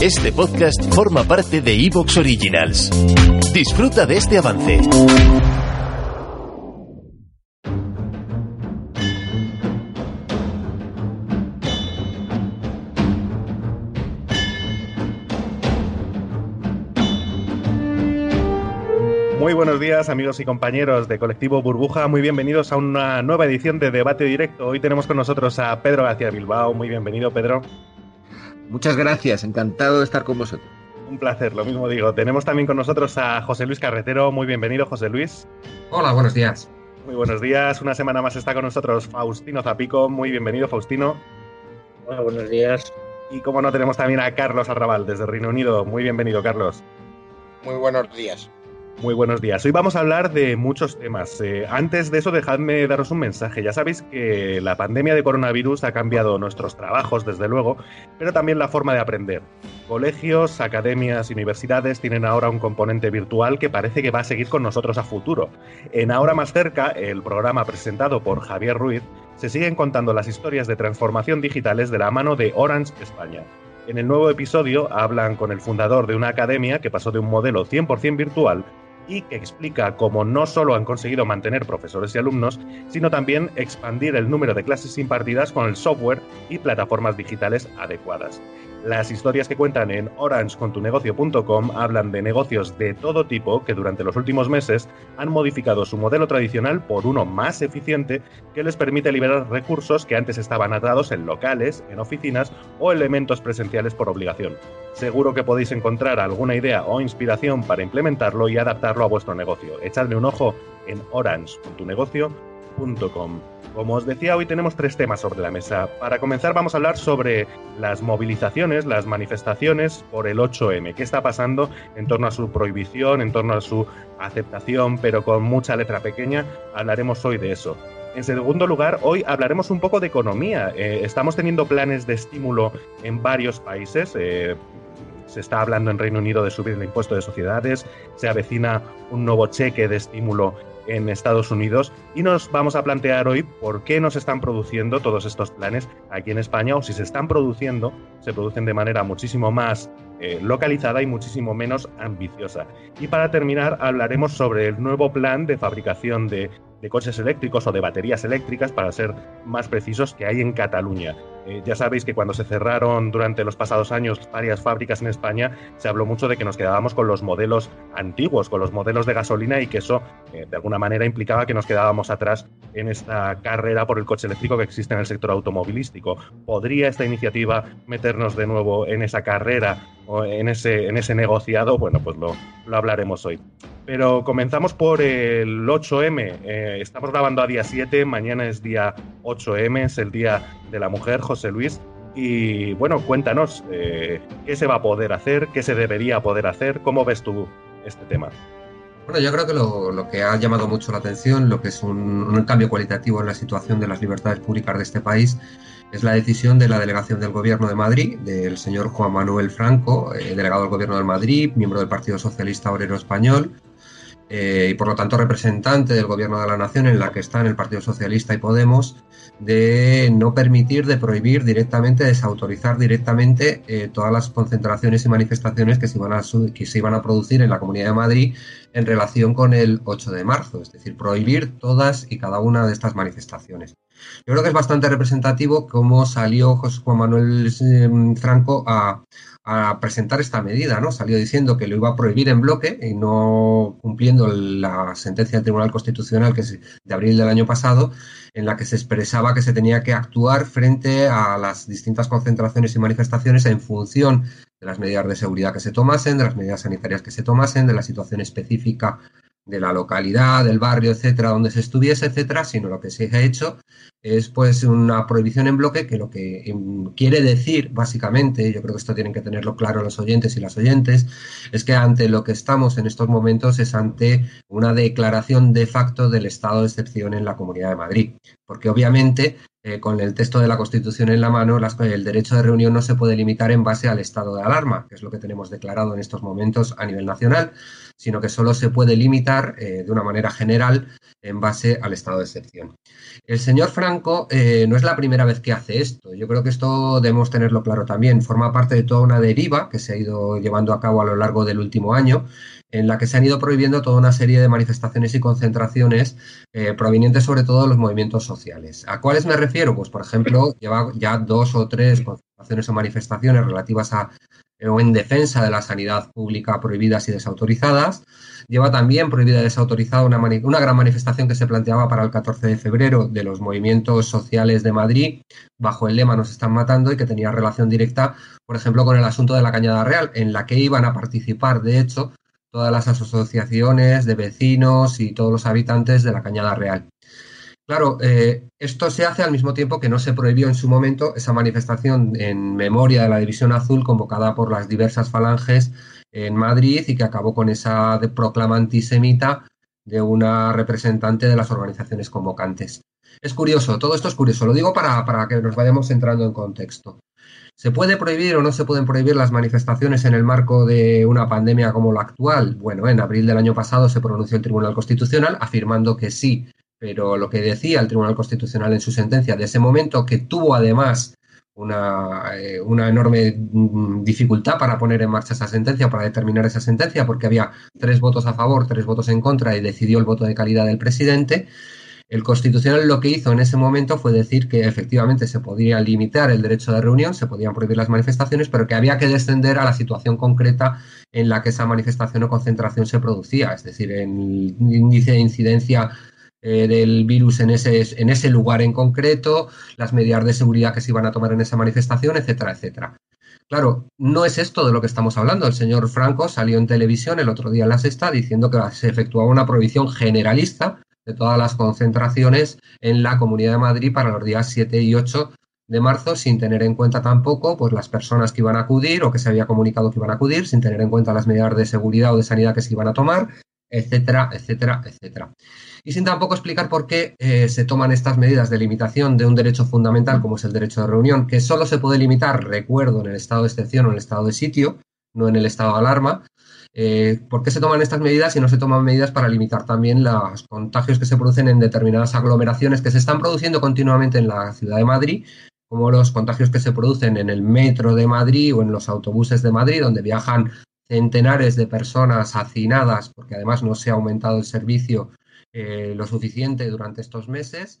Este podcast forma parte de Evox Originals. Disfruta de este avance. Muy buenos días amigos y compañeros de Colectivo Burbuja, muy bienvenidos a una nueva edición de Debate Directo. Hoy tenemos con nosotros a Pedro García Bilbao, muy bienvenido Pedro. Muchas gracias, encantado de estar con vosotros. Un placer, lo mismo digo. Tenemos también con nosotros a José Luis Carretero. Muy bienvenido, José Luis. Hola, buenos días. Muy buenos días. Una semana más está con nosotros Faustino Zapico. Muy bienvenido, Faustino. Hola, buenos días. Y como no, tenemos también a Carlos Arrabal desde Reino Unido. Muy bienvenido, Carlos. Muy buenos días. Muy buenos días. Hoy vamos a hablar de muchos temas. Eh, antes de eso, dejadme daros un mensaje. Ya sabéis que la pandemia de coronavirus ha cambiado nuestros trabajos, desde luego, pero también la forma de aprender. Colegios, academias y universidades tienen ahora un componente virtual que parece que va a seguir con nosotros a futuro. En Ahora Más Cerca, el programa presentado por Javier Ruiz, se siguen contando las historias de transformación digitales de la mano de Orange España. En el nuevo episodio hablan con el fundador de una academia que pasó de un modelo 100% virtual y que explica cómo no solo han conseguido mantener profesores y alumnos, sino también expandir el número de clases impartidas con el software y plataformas digitales adecuadas. Las historias que cuentan en orangecontunegocio.com hablan de negocios de todo tipo que durante los últimos meses han modificado su modelo tradicional por uno más eficiente que les permite liberar recursos que antes estaban atados en locales, en oficinas o elementos presenciales por obligación. Seguro que podéis encontrar alguna idea o inspiración para implementarlo y adaptarlo a vuestro negocio. Echadle un ojo en Como os decía, hoy tenemos tres temas sobre la mesa. Para comenzar vamos a hablar sobre las movilizaciones, las manifestaciones por el 8M. ¿Qué está pasando en torno a su prohibición, en torno a su aceptación, pero con mucha letra pequeña? Hablaremos hoy de eso. En segundo lugar, hoy hablaremos un poco de economía. Eh, estamos teniendo planes de estímulo en varios países. Eh, se está hablando en Reino Unido de subir el impuesto de sociedades, se avecina un nuevo cheque de estímulo en Estados Unidos y nos vamos a plantear hoy por qué no se están produciendo todos estos planes aquí en España o si se están produciendo, se producen de manera muchísimo más eh, localizada y muchísimo menos ambiciosa. Y para terminar hablaremos sobre el nuevo plan de fabricación de coches eléctricos o de baterías eléctricas, para ser más precisos, que hay en Cataluña. Eh, ya sabéis que cuando se cerraron durante los pasados años varias fábricas en España, se habló mucho de que nos quedábamos con los modelos antiguos, con los modelos de gasolina y que eso eh, de alguna manera implicaba que nos quedábamos atrás en esta carrera por el coche eléctrico que existe en el sector automovilístico. ¿Podría esta iniciativa meternos de nuevo en esa carrera en ese, en ese negociado? Bueno, pues lo, lo hablaremos hoy. Pero comenzamos por el 8M. Eh, estamos grabando a día 7, mañana es día 8M, es el Día de la Mujer, José Luis. Y bueno, cuéntanos, eh, ¿qué se va a poder hacer? ¿Qué se debería poder hacer? ¿Cómo ves tú este tema? Bueno, yo creo que lo, que ha llamado mucho la atención, lo que es un, cambio cualitativo en la situación de las libertades públicas de este país, es la decisión de la delegación del Gobierno de Madrid, del señor Juan Manuel Franco, eh, delegado del Gobierno de Madrid, miembro del Partido Socialista Obrero Español, eh, y por lo tanto representante del Gobierno de la Nación en la que están el Partido Socialista y Podemos, de no permitir, de prohibir directamente, desautorizar directamente eh, todas las concentraciones y manifestaciones que se, iban a, que se iban a producir en la Comunidad de Madrid en relación con el 8 de marzo, es decir, prohibir todas y cada una de estas manifestaciones. Yo creo que es bastante representativo cómo salió José Juan Manuel eh, Franco a, presentar esta medida, ¿no? Salió diciendo que lo iba a prohibir en bloque y no cumpliendo la sentencia del Tribunal Constitucional que de abril del año pasado, en la que se expresaba que se tenía que actuar frente a las distintas concentraciones y manifestaciones en función de las medidas de seguridad que se tomasen, de las medidas sanitarias que se tomasen, de la situación específica de la localidad, del barrio, etcétera, donde se estuviese, etcétera, sino lo que se ha hecho es pues una prohibición en bloque que lo que em, quiere decir básicamente, yo creo que esto tienen que tenerlo claro los oyentes y las oyentes, es que ante lo que estamos en estos momentos es ante una declaración de facto del estado de excepción en la Comunidad de Madrid, porque obviamente eh, con el texto de la Constitución en la mano, el derecho de reunión no se puede limitar en base al estado de alarma, que es lo que tenemos declarado en estos momentos a nivel nacional, sino que solo se puede limitar eh, de una manera general en base al estado de excepción. El señor Franco eh, no es la primera vez que hace esto. Yo creo que esto debemos tenerlo claro también. Forma parte de toda una deriva que se ha ido llevando a cabo a lo largo del último año en la que se han ido prohibiendo toda una serie de manifestaciones y concentraciones eh, provenientes sobre todo de los movimientos sociales. ¿A cuáles me refiero? Pues, por ejemplo, lleva ya dos o tres concentraciones o manifestaciones relativas a o en defensa de la sanidad pública prohibidas y desautorizadas. Lleva también prohibida y desautorizada una, gran manifestación que se planteaba para el 14 de febrero de los movimientos sociales de Madrid, bajo el lema Nos están matando y que tenía relación directa, por ejemplo, con el asunto de la Cañada Real, en la que iban a participar, de hecho, todas las asociaciones de vecinos y todos los habitantes de la Cañada Real. Claro, eh, esto se hace al mismo tiempo que no se prohibió en su momento esa manifestación en memoria de la División Azul convocada por las diversas falanges en Madrid y que acabó con esa proclama antisemita de una representante de las organizaciones convocantes. Es curioso, todo esto es curioso, lo digo para, para que nos vayamos entrando en contexto. ¿Se puede prohibir o no se pueden prohibir las manifestaciones en el marco de una pandemia como la actual? Bueno, en abril del año pasado se pronunció el Tribunal Constitucional afirmando que sí, pero lo que decía el Tribunal Constitucional en su sentencia de ese momento, que tuvo además una, eh, una, enorme mm, dificultad para poner en marcha esa sentencia, para determinar esa sentencia, porque había tres votos a favor, tres votos en contra y decidió el voto de calidad del presidente. El Constitucional lo que hizo en ese momento fue decir que efectivamente se podía limitar el derecho de reunión, se podían prohibir las manifestaciones, pero que había que descender a la situación concreta en la que esa manifestación o concentración se producía, es decir, el índice de incidencia eh, del virus en ese, en ese lugar en concreto, las medidas de seguridad que se iban a tomar en esa manifestación, etcétera, etcétera. Claro, no es esto de lo que estamos hablando. El señor Franco salió en televisión el otro día en la sexta diciendo que se efectuaba una prohibición generalista de todas las concentraciones en la Comunidad de Madrid para los días 7 y 8 de marzo, sin tener en cuenta tampoco pues, las personas que iban a acudir o que se había comunicado que iban a acudir, sin tener en cuenta las medidas de seguridad o de sanidad que se iban a tomar, etcétera, etcétera, etcétera. Y sin tampoco explicar por qué eh, se toman estas medidas de limitación de un derecho fundamental como es el derecho de reunión, que solo se puede limitar, recuerdo, en el estado de excepción o en el estado de sitio, no en el estado de alarma, eh, ¿Por qué se toman estas medidas y no se toman medidas para limitar también los contagios que se producen en determinadas aglomeraciones que se están produciendo continuamente en la ciudad de Madrid, como los contagios que se producen en el metro de Madrid o en los autobuses de Madrid, donde viajan centenares de personas hacinadas, porque además no se ha aumentado el servicio eh, lo suficiente durante estos meses?